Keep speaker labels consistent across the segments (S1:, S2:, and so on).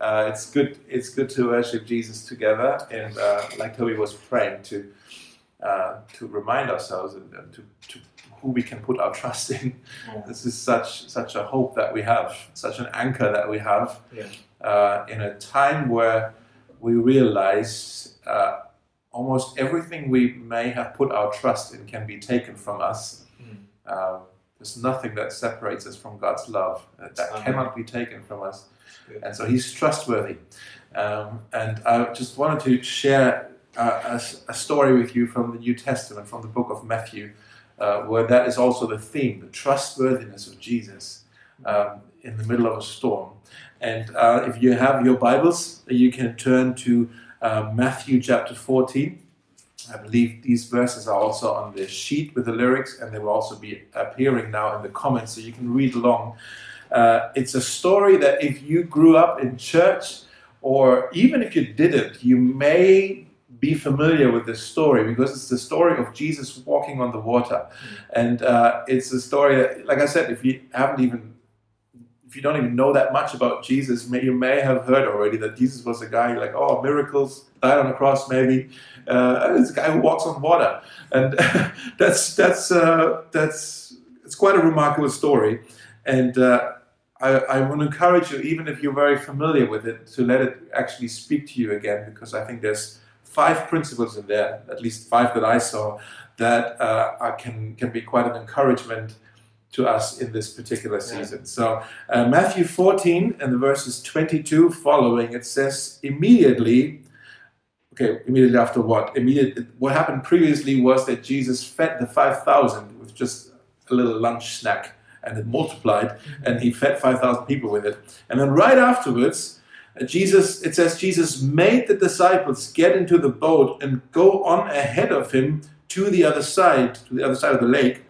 S1: Uh, it's good. It's good to worship Jesus together, and uh, like Toby was praying to uh, to remind ourselves and, and to, to, who we can put our trust in.
S2: Yeah.
S1: This is such such a hope that we have, such an anchor that we have
S2: Yeah.
S1: uh, in a time where we realize uh, almost everything we may have put our trust in can be taken from us.
S2: Mm.
S1: Um, there's nothing that separates us from God's love uh, that cannot be taken from us.
S2: Good.
S1: And so He's trustworthy. Um, and I just wanted to share uh, a, a story with you from the New Testament, from the book of Matthew, uh, where that is also the theme the trustworthiness of Jesus um, in the middle of a storm. And uh, if you have your Bibles, you can turn to uh, Matthew chapter 14. I believe these verses are also on the sheet with the lyrics, and they will also be appearing now in the comments, so you can read along. Uh, it's a story that if you grew up in church, or even if you didn't, you may be familiar with this story because it's the story of Jesus walking on the water. And uh, it's a story that, like I said, if you haven't even if you don't even know that much about Jesus, may, you may have heard already that Jesus was a guy like, oh, miracles, died on the cross, maybe. Uh, a guy who walks on water, and that's that's uh, that's it's quite a remarkable story. And uh, I, I to encourage you, even if you're very familiar with it, to let it actually speak to you again, because I think there's five principles in there, at least five that I saw, that uh, are, can can be quite an encouragement to us in this particular
S2: Yeah.
S1: season. So uh, Matthew 14 and the verses 22 following, it says immediately. Okay, immediately after what? Immediate. What happened previously was that Jesus fed the five thousand with just a little lunch snack, and it multiplied, and he fed five thousand people with it. And then right afterwards, uh, Jesus. It says Jesus made the disciples get into the boat and go on ahead of him to the other side, to the other side of the lake,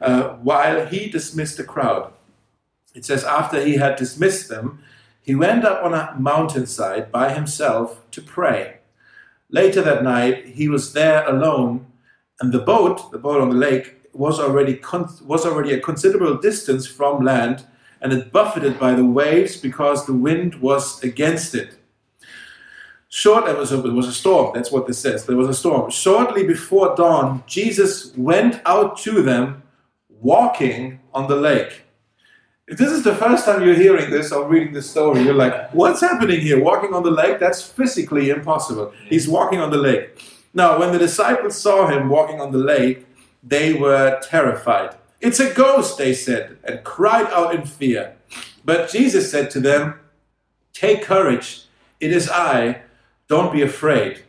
S1: uh, while he dismissed the crowd. It says, after he had dismissed them, he went up on a mountainside by himself to pray. Later that night, he was there alone, and the boat, the boat on the lake, was already was already a considerable distance from land, and it buffeted by the waves because the wind was against it. Short, it was a, it was a storm. That's what this says. There was a storm. Shortly before dawn, Jesus went out to them, walking on the lake. If this is the first time you're hearing this or reading this story, you're like, what's happening here? Walking on the lake? That's physically impossible. He's walking on the lake. Now, when the disciples saw him walking on the lake, they were terrified. It's a ghost, they said, and cried out in fear. But Jesus said to them, Take courage, it is I, don't be afraid.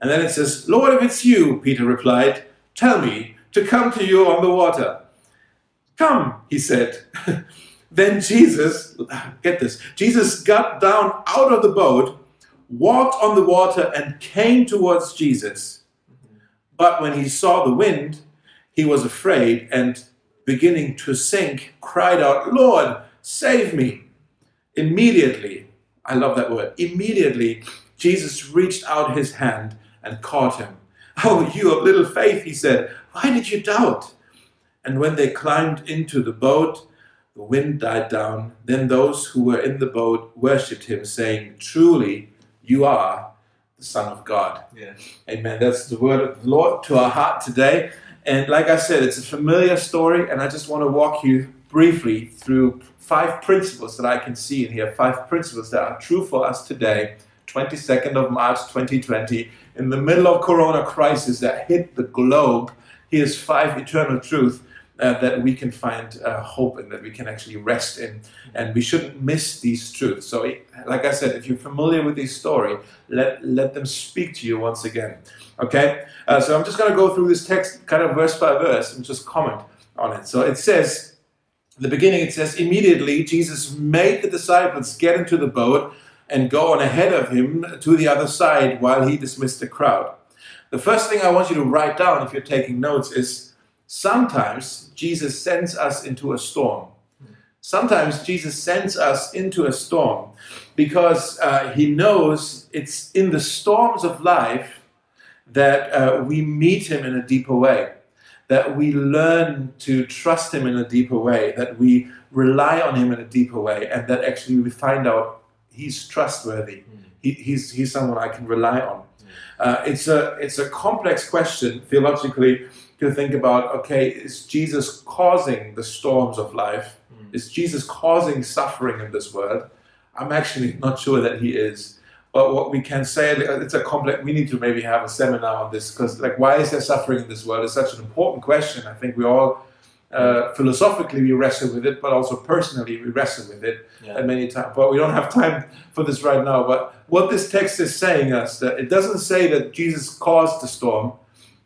S1: And then it says, Lord, if it's you, Peter replied, tell me to come to you on the water. Come, he said. then Jesus, get this, Jesus got down out of the boat, walked on the water, and came towards Jesus. But when he saw the wind, he was afraid and, beginning to sink, cried out, Lord, save me. Immediately, I love that word, immediately, Jesus reached out his hand and caught him. Oh, you of little faith, he said, why did you doubt? And when they climbed into the boat, the wind died down. Then those who were in the boat worshipped him, saying, Truly, you are the Son of God.
S2: Yeah.
S1: Amen. That's the word of the Lord to our heart today. And like I said, it's a familiar story, and I just want to walk you briefly through five principles that I can see in here, five principles that are true for us today, 22nd of March 2020, in the middle of Corona crisis that hit the globe. Here's five eternal truths uh, that we can find uh, hope in, that we can actually rest in, and we shouldn't miss these truths. So, like I said, if you're familiar with this story, let let them speak to you once again. Okay, uh, so I'm just going to go through this text, kind of verse by verse, and just comment on it. So it says, in the beginning, it says, immediately Jesus made the disciples get into the boat and go on ahead of him to the other side while he dismissed the crowd. The first thing I want you to write down if you're taking notes is sometimes Jesus sends us into a storm. Sometimes Jesus sends us into a storm because uh, he knows it's in the storms of life that uh, we meet him in a deeper way, that we learn to trust him in a deeper way, that we rely on him in a deeper way, and that actually we find out he's trustworthy. He, he's he's someone I can rely on. Uh, it's a it's a complex question theologically to think about. Okay, is Jesus causing the storms of life? Is Jesus causing suffering in this world? I'm actually not sure that he is. But what we can say, it's a complex. We need to maybe have a seminar on this because, like, why is there suffering in this world? It's such an important question. I think we all uh, philosophically we wrestle with it, but also personally we wrestle with it yeah. at many times. But we don't have time for this right now. But what this text is saying us that it doesn't say that Jesus caused the storm,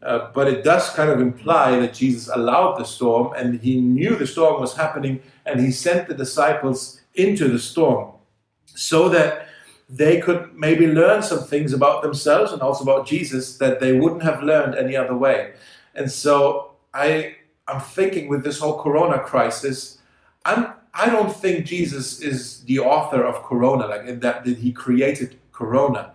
S1: uh, but it does kind of imply that Jesus allowed the storm and he knew the storm was happening and he sent the disciples into the storm so that they could maybe learn some things about themselves and also about Jesus that they wouldn't have learned any other way. And so I I'm thinking with this whole corona crisis, I'm I don't think Jesus is the author of corona, like in that, that he created corona.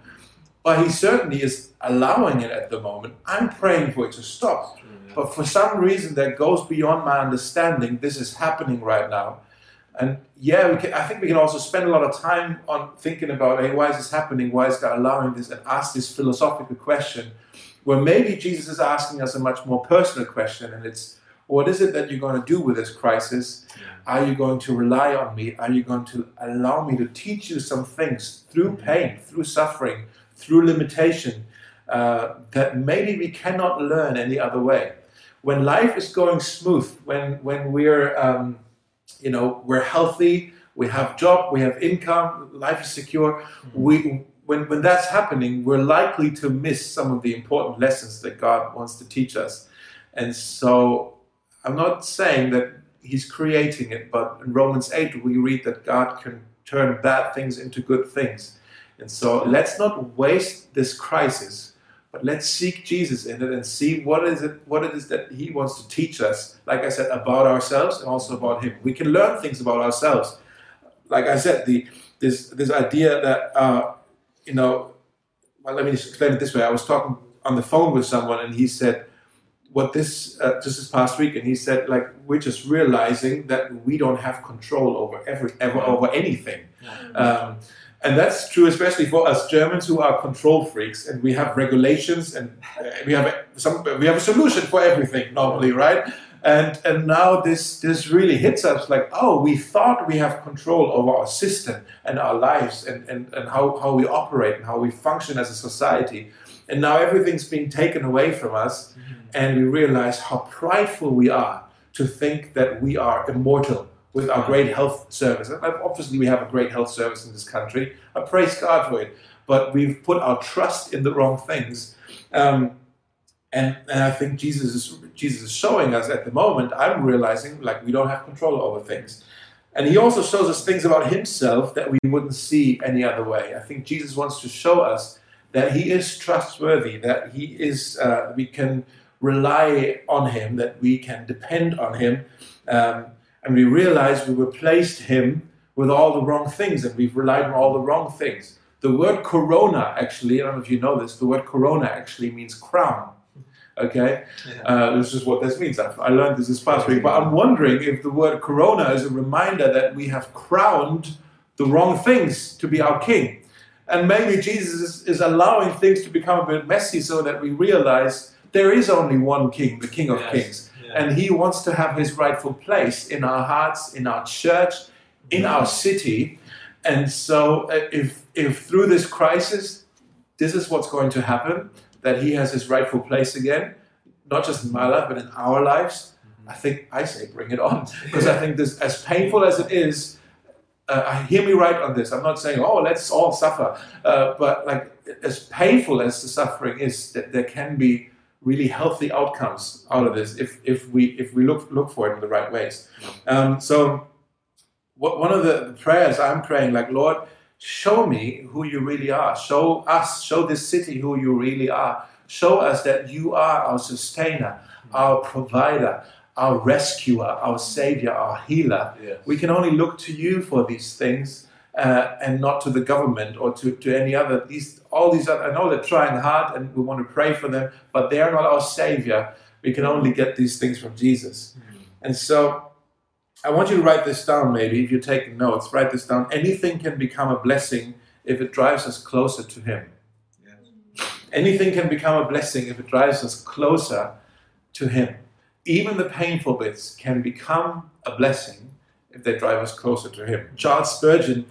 S1: But he certainly is allowing it at the moment. I'm praying for it to stop. But for some reason that goes beyond my understanding, this is happening right now. And yeah, can, I think we can also spend a lot of time on thinking about, hey, why is this happening? Why is God allowing this? And ask this philosophical question, where maybe Jesus is asking us a much more personal question, and it's, what is it that you're going to do with this crisis? Are you going to rely on me? Are you going to allow me to teach you some things through mm-hmm. pain, through suffering, through limitation uh, that maybe we cannot learn any other way? When life is going smooth, when when we're um, you know we're healthy, we have job, we have income, life is secure. Mm-hmm. We when when that's happening, we're likely to miss some of the important lessons that God wants to teach us. And so I'm not saying that he's creating it, but in Romans 8 we read that God can turn bad things into good things. And so let's not waste this crisis, but let's seek Jesus in it and see what is it what it is that he wants to teach us, like I said, about ourselves and also about him. We can learn things about ourselves. Like I said, the this this idea that uh, you know well let me just explain it this way. I was talking on the phone with someone and he said what this uh, just this past week, and he said like we're just realizing that we don't have control over every ever over anything. Um, and that's true, especially for us Germans who are control freaks, and we have regulations, and uh, we have some, we have a solution for everything normally, right? And and now this this really hits us like, oh, we thought we have control over our system and our lives, and and, and how how we operate and how we function as a society, and now everything's being taken away from us. Mm-hmm and we realize how prideful we are to think that we are immortal with our great health service. Obviously, we have a great health service in this country. I praise God for it, but we've put our trust in the wrong things. Um, and, and I think Jesus is Jesus is showing us at the moment. I'm realizing like we don't have control over things, and He also shows us things about Himself that we wouldn't see any other way. I think Jesus wants to show us that He is trustworthy, that He is uh, we can rely on Him, that we can depend on Him. Um, and we realize we replaced Him with all the wrong things and we've relied on all the wrong things. The word corona, actually, I don't know if you know this, the word corona actually means crown. Okay? Yeah. Uh, this is what this means. I've, I learned this this past week. But I'm wondering if the word corona is a reminder that we have crowned the wrong things to be our king. And maybe Jesus is, is allowing things to become a bit messy so that we realize there is only one king, the King of yes. Kings. And he wants to have his rightful place in our hearts, in our church, in our city. And so, uh, if, if through this crisis, this is what's going to happen, that he has his rightful place again, not just in my life, but in our lives, I think I say bring it on. Because I think this, as painful as it is, uh, hear me right on this. I'm not saying, oh, let's all suffer. Uh, but like, as painful as the suffering is, that there can be really healthy outcomes out of this if, if we if we look look for it in the right ways. Um, so what, one of the prayers I'm praying, like Lord, show me who you really are. Show us, show this city who you really are. Show us that you are our sustainer, our provider, our rescuer, our savior, our healer. Yes. We can only look to you for these things uh, and not to the government or to, to any other. These all these other, I know they're trying hard and we want to pray for them, but they are not our savior. We can only get these things from Jesus. Mm-hmm. And so I want you to write this down, maybe, if you're taking notes, write this down. Anything can become a blessing if it drives us closer to Him. Anything can become a blessing if it drives us closer to Him. Even the painful bits can become a blessing if they drive us closer to Him. Charles Spurgeon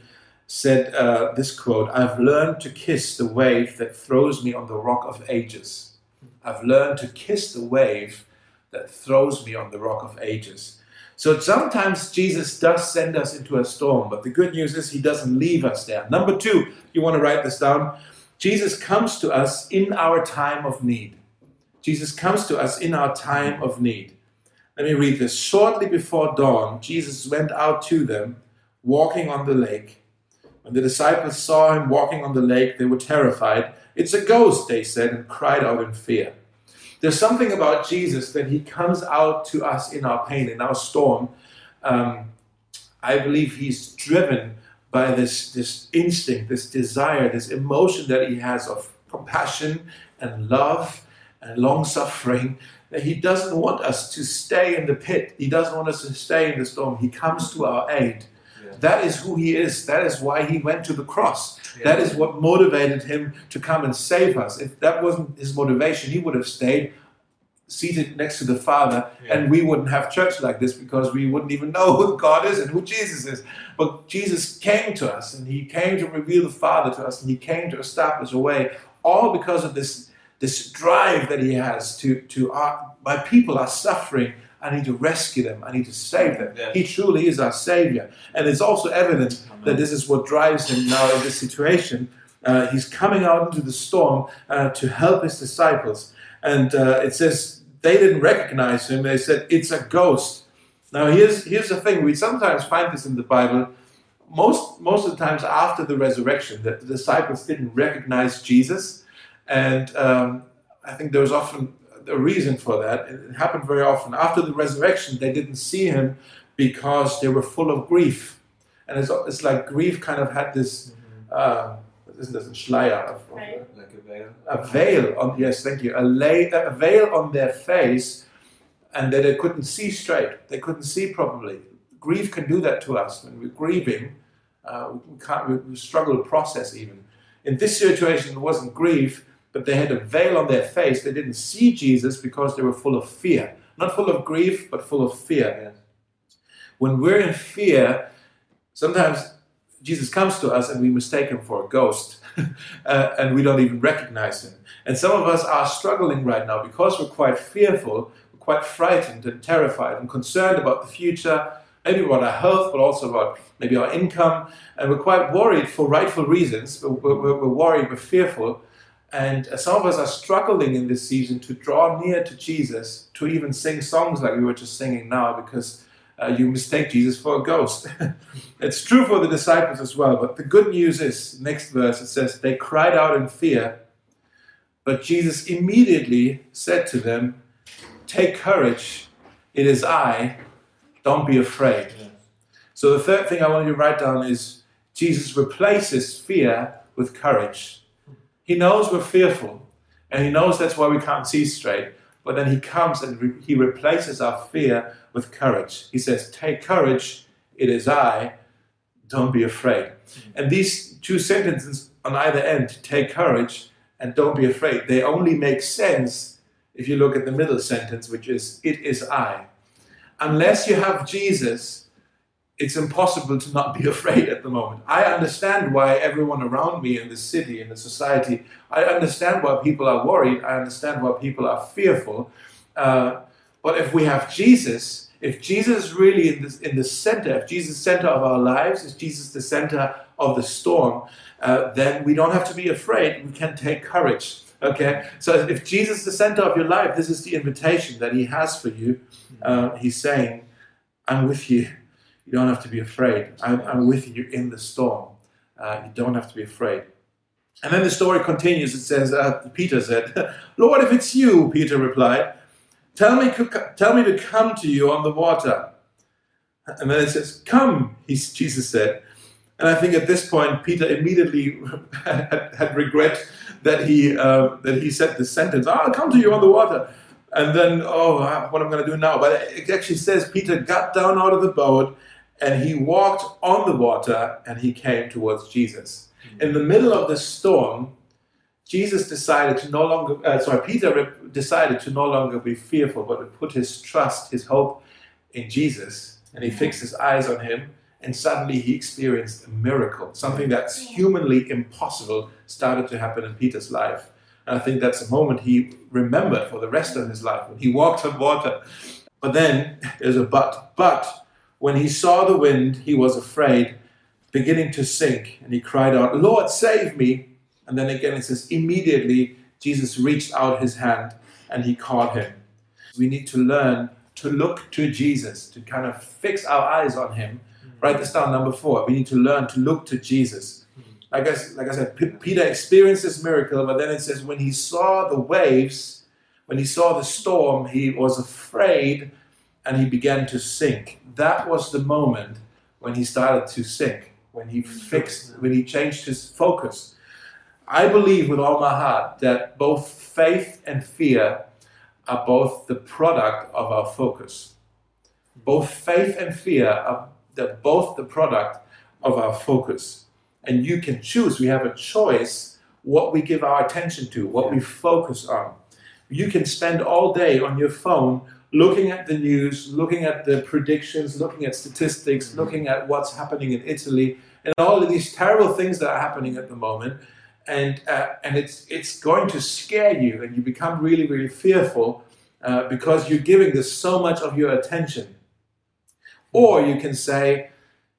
S1: said uh, this quote I've learned to kiss the wave that throws me on the rock of ages. I've learned to kiss the wave that throws me on the rock of ages. So sometimes Jesus does send us into a storm, but the good news is he doesn't leave us there. Number two, you want to write this down. Jesus comes to us in our time of need. Jesus comes to us in our time of need. Let me read this. Shortly before dawn, Jesus went out to them, walking on the lake. When the disciples saw him walking on the lake, they were terrified. It's a ghost, they said, and cried out in fear. There's something about Jesus that he comes out to us in our pain, in our storm. Um, I believe he's driven by this, this instinct, this desire, this emotion that he has of compassion and love and long suffering. That he doesn't want us to stay in the pit. He doesn't want us to stay in the storm. He comes to our aid. That is who he is. That is why he went to the cross. Yeah. That is what motivated him to come and save us. If that wasn't his motivation, he would have stayed seated next to the Father, yeah. and we wouldn't have church like this because we wouldn't even know who God is and who Jesus is. But Jesus came to us, and He came to reveal the Father to us, and He came to establish a way, all because of this, this drive that He has to, to our, my people are suffering. I need to rescue them. I need to save them. He truly is our Savior. And it's also evident Amen. that this is what drives Him now in this situation. Uh, he's coming out into the storm uh, to help His disciples. And uh, it says they didn't recognize him. They said, It's a ghost. Now, here's, here's the thing we sometimes find this in the Bible. Most, most of the times after the resurrection, that the disciples didn't recognize Jesus. And um, I think there was often a reason for that. It happened very often. After the resurrection, they didn't see him because they were full of grief. And it's, it's like grief kind of had this. Uh, isn't this a schleier? Of, of, like a veil. A veil on yes, thank you. A, lay, a veil on their face, and that they couldn't see straight. They couldn't see properly. Grief can do that to us when we're grieving. Uh, we can't. We, we struggle to process even. In this situation, it wasn't grief, but they had a veil on their face. They didn't see Jesus because they were full of fear. Not full of grief, but full of fear. When we're in fear, sometimes Jesus comes to us and we mistake him for a ghost uh, and we don't even recognize him. And some of us are struggling right now because we're quite fearful, we're quite frightened and terrified and concerned about the future, maybe about our health, but also about maybe our income. And we're quite worried for rightful reasons. We're, we're, we're worried, we're fearful. And some of us are struggling in this season to draw near to Jesus, to even sing songs like we were just singing now, because uh, you mistake Jesus for a ghost. it's true for the disciples as well, but the good news is, next verse, it says, they cried out in fear, but Jesus immediately said to them, Take courage, it is I, don't be afraid. So the third thing I want you to write down is Jesus replaces fear with courage. He knows we're fearful, and he knows that's why we can't see straight. But then he comes and re- he replaces our fear with courage. He says, Take courage, it is I, don't be afraid. And these two sentences on either end, take courage and don't be afraid, they only make sense if you look at the middle sentence, which is, It is I. Unless you have Jesus, it's impossible to not be afraid at the moment. I understand why everyone around me in the city, in the society, I understand why people are worried. I understand why people are fearful. Uh, but if we have Jesus, if Jesus is really in, this, in the center, if Jesus is the center of our lives, if Jesus is the center of the storm, uh, then we don't have to be afraid. We can take courage. Okay? So if Jesus is the center of your life, this is the invitation that He has for you. Uh, he's saying, I'm with you you don't have to be afraid. I'm, I'm with you in the storm. Uh, you don't have to be afraid. And then the story continues. It says, uh, Peter said, Lord, if it's you, Peter replied, tell me, tell me to come to you on the water. And then it says, Come, he, Jesus said. And I think at this point, Peter immediately had, had regret that he, uh, that he said this sentence, oh, I'll come to you on the water. And then, oh, what am I going to do now? But it actually says Peter got down out of the boat and he walked on the water and he came towards Jesus. Mm-hmm. In the middle of the storm, Jesus decided to no longer, uh, sorry, Peter decided to no longer be fearful, but to put his trust, his hope in Jesus. And he fixed his eyes on him, and suddenly he experienced a miracle. Something that's humanly impossible started to happen in Peter's life. And I think that's a moment he remembered for the rest of his life when he walked on water. But then there's a but. But when he saw the wind, he was afraid, beginning to sink, and he cried out, Lord, save me. And then again it says, immediately Jesus reached out his hand and he caught him. We need to learn to look to Jesus, to kind of fix our eyes on him. Mm-hmm. Write this down, number four. We need to learn to look to Jesus. Mm-hmm. Like I, like I said, P- Peter experienced this miracle, but then it says, when he saw the waves, when he saw the storm, he was afraid and he began to sink. That was the moment when he started to sink, when he fixed, when he changed his focus. I believe with all my heart that both faith and fear are both the product of our focus. Both faith and fear are the, both the product of our focus. And you can choose, we have a choice what we give our attention to, what we focus on. You can spend all day on your phone looking at the news, looking at the predictions, looking at statistics, looking at what's happening in Italy, and all of these terrible things that are happening at the moment. And uh, and it's it's going to scare you, and you become really really fearful uh, because you're giving this so much of your attention. Or you can say,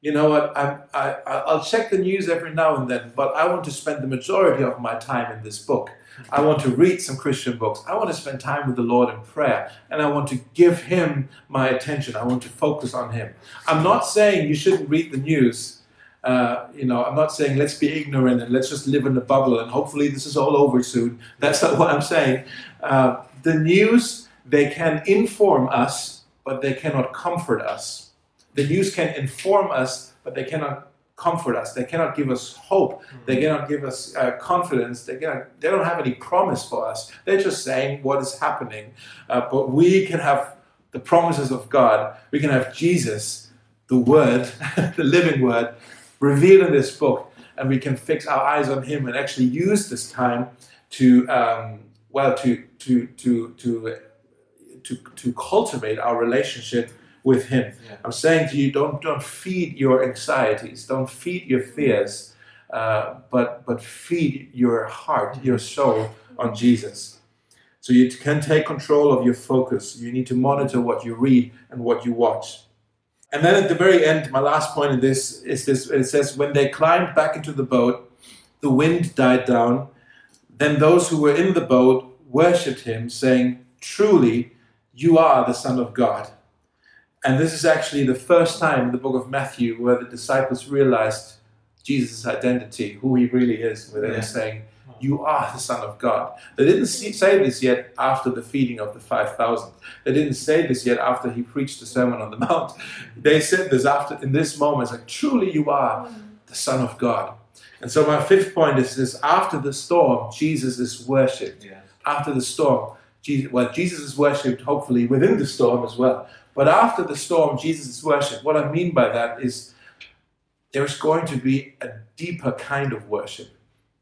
S1: you know what, I'm, I I'll check the news every now and then, but I want to spend the majority of my time in this book. I want to read some Christian books. I want to spend time with the Lord in prayer. And I want to give Him my attention. I want to focus on Him. I'm not saying you shouldn't read the news uh, you know, I'm not saying let's be ignorant and let's just live in a bubble and hopefully this is all over soon. That's not what I'm saying. Uh, the news, they can inform us, but they cannot comfort us. The news can inform us, but they cannot comfort us. They cannot give us hope. They mm-hmm. cannot give us uh, confidence. They, cannot, they don't have any promise for us. They're just saying what is happening. Uh, but we can have the promises of God. We can have Jesus, the Word, the living Word, revealed in this book, and we can fix our eyes on Him and actually use this time to, um, well, to to to to to to cultivate our relationship with Him. Yeah. I'm saying to you, don't don't feed your anxieties, don't feed your fears, uh, but but feed your heart, your soul on Jesus. So you can take control of your focus. You need to monitor what you read and what you watch. And then at the very end, my last point in this is this it says, When they climbed back into the boat, the wind died down. Then those who were in the boat worshipped him, saying, Truly, you are the Son of God. And this is actually the first time in the book of Matthew where the disciples realized Jesus' identity, who he really is, where they yeah. were saying, you are the Son of God. They didn't say this yet after the feeding of the 5,000. They didn't say this yet after he preached the Sermon on the Mount. They said this after in this moment, like, truly you are the Son of God. And so my fifth point is this after the storm, Jesus is worshipped. Yeah. After the storm, Jesus, well, Jesus is worshipped hopefully within the storm as well. But after the storm, Jesus is worshipped. What I mean by that is there's going to be a deeper kind of worship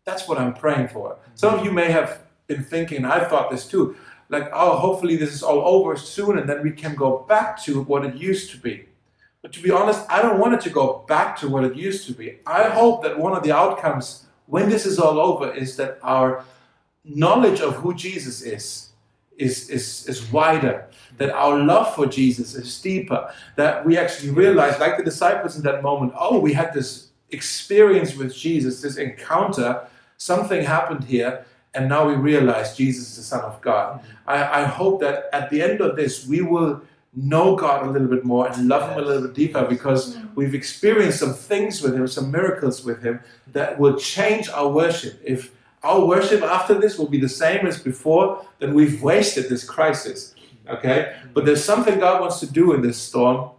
S1: that's what I'm praying for. Some of you may have been thinking, I thought this too, like, oh, hopefully this is all over soon and then we can go back to what it used to be. But to be honest, I don't want it to go back to what it used to be. I hope that one of the outcomes when this is all over is that our knowledge of who Jesus is is, is, is wider, that our love for Jesus is deeper, that we actually realize, like the disciples in that moment, oh, we had this experience with Jesus, this encounter something happened here, and now we realize Jesus is the Son of God. Mm-hmm. I, I, hope that at the end of this, we will know God a little bit more and love Him a little bit deeper because mm-hmm. we've experienced some things with Him, some miracles with Him that will change our worship. If our worship after this will be the same as before, then we've wasted this crisis. Okay? But there's something God wants to do in this storm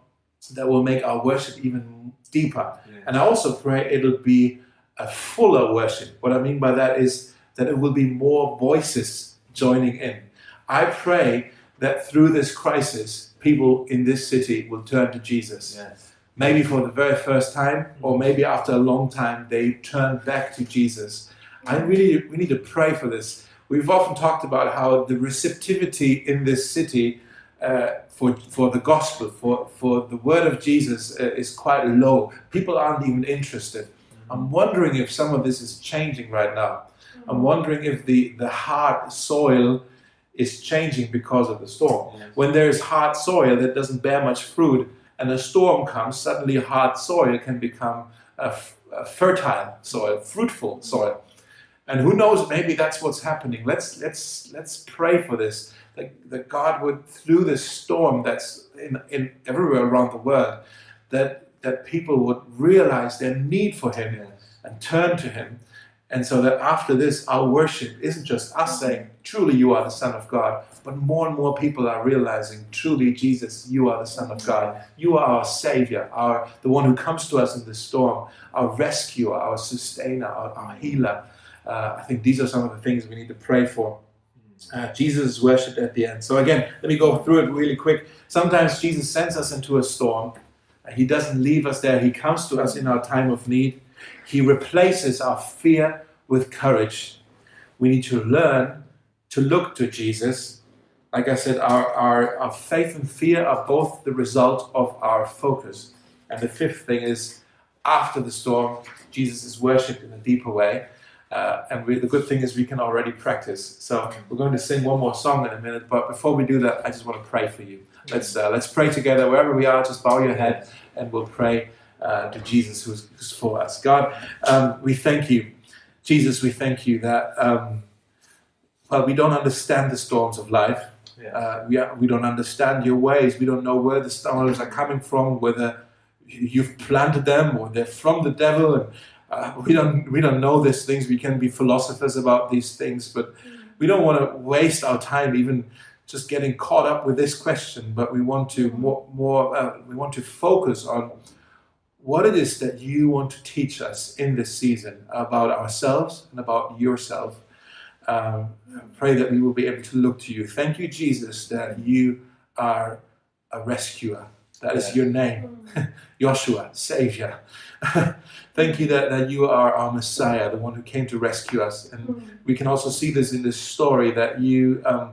S1: that will make our worship even deeper. Yeah. And I also pray it'll be a fuller worship. What I mean by that is that it will be more voices joining in. I pray that through this crisis, people in this city will turn to Jesus.
S2: Yes.
S1: Maybe for the very first time, or maybe after a long time, they turn back to Jesus. I really, we need to pray for this. We've often talked about how the receptivity in this city uh, for, for the gospel, for, for the word of Jesus, uh, is quite low. People aren't even interested. I'm wondering if some of this is changing right now. I'm wondering if the, the hard soil is changing because of the storm.
S2: Yes.
S1: When there is hard soil that doesn't bear much fruit and a storm comes, suddenly hard soil can become a, f- a fertile soil, fruitful soil. And who knows, maybe that's what's happening. Let's, let's, let's pray for this. That, that God would, through this storm that's in, in everywhere around the world, that, that people would realize their need for Him and turn to Him. And so that after this, our worship isn't just us saying, truly you are the Son of God, but more and more people are realizing, truly Jesus, you are the Son of God. You are our Savior, our, the one who comes to us in the storm, our rescuer, our sustainer, our, our healer. Uh, I think these are some of the things we need to pray for. Uh, Jesus is worshipped at the end. So again, let me go through it really quick. Sometimes Jesus sends us into a storm. He doesn't leave us there. He comes to us in our time of need. He replaces our fear with courage. We need to learn to look to Jesus. Like I said, our, our, our faith and fear are both the result of our focus. And the fifth thing is, after the storm, Jesus is worshipped in a deeper way. Uh, and we, the good thing is we can already practice. So we're going to sing one more song in a minute. But before we do that, I just want to pray for you. Let's uh, let's pray together wherever we are. Just bow your head, and we'll pray uh, to Jesus who's, who's for us. God, um, we thank you, Jesus. We thank you that um, well we don't understand the storms of life.
S2: Yeah.
S1: Uh, we, are, we don't understand your ways. We don't know where the storms are coming from, whether you've planted them or they're from the devil. And uh, we don't we don't know these things. We can be philosophers about these things, but we don't want to waste our time even just getting caught up with this question. But we want to more more uh, we want to focus on what it is that you want to teach us in this season about ourselves and about yourself. Um, pray that we will be able to look to you. Thank you, Jesus, that you are a rescuer. That is your name, Joshua, Savior. Thank you that, that you are our Messiah, the one who came to rescue us. And we can also see this in this story that you um,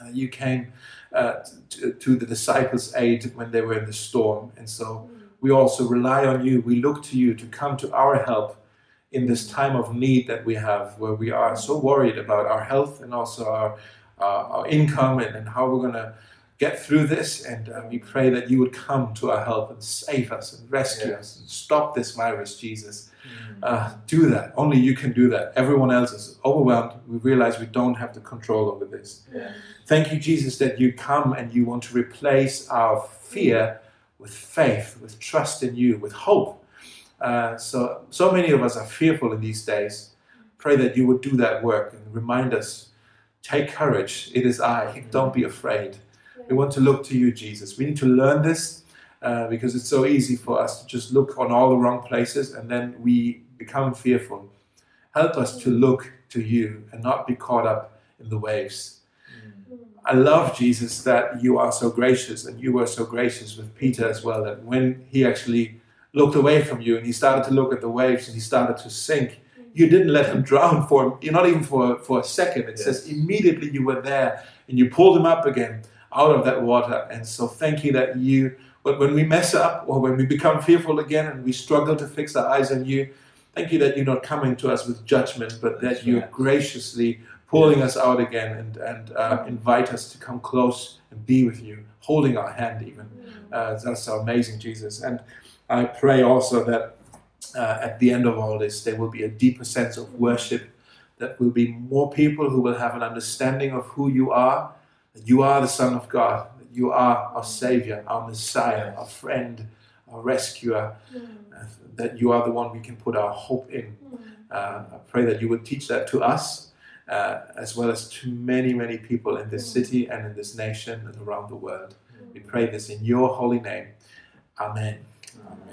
S1: uh, you came uh, to, to the disciples' aid when they were in the storm, and so we also rely on you. We look to you to come to our help in this time of need that we have, where we are so worried about our health and also our our, our income and, and how we're going to get through this. And uh, we pray that you would come to our help and save us and rescue
S2: Yes.
S1: us and stop this virus, Jesus.
S2: Mm.
S1: Uh, do that. Only you can do that. Everyone else is overwhelmed. We realize we don't have the control over this.
S2: Yeah.
S1: Thank you, Jesus, that you come and you want to replace our fear with faith, with trust in you, with hope. Uh, so, so many of us are fearful in these days. Pray that you would do that work and remind us take courage. It is I. Don't be afraid. We want to look to you, Jesus. We need to learn this uh, because it's so easy for us to just look on all the wrong places and then we become fearful. Help us to look to you and not be caught up in the waves.
S2: Mm.
S1: I love Jesus that you are so gracious, and you were so gracious with Peter as well. That when he actually looked away from you and he started to look at the waves and he started to sink, you didn't let him drown for you're not even for for a second. It says immediately you were there and you pulled him up again out of that water. And so thank you that you but when we mess up or when we become fearful again and we struggle to fix our eyes on you, thank you that you're not coming to us with judgment, but that you're graciously pulling us out again and, and uh, invite us to come close and be with you, holding our hand even. Uh, that's so amazing, Jesus. And I pray also that uh, at the end of all this, there will be a deeper sense of worship, that will be more people who will have an understanding of who you are, that you are the Son of God, that you are our Savior, our Messiah, our friend, our rescuer, uh, that you are the one we can put our hope in. Uh, I pray that you would teach that to us, uh, as well as to many, many people in this city and in this nation and around the world. We pray this in your holy name. Amen. Amen.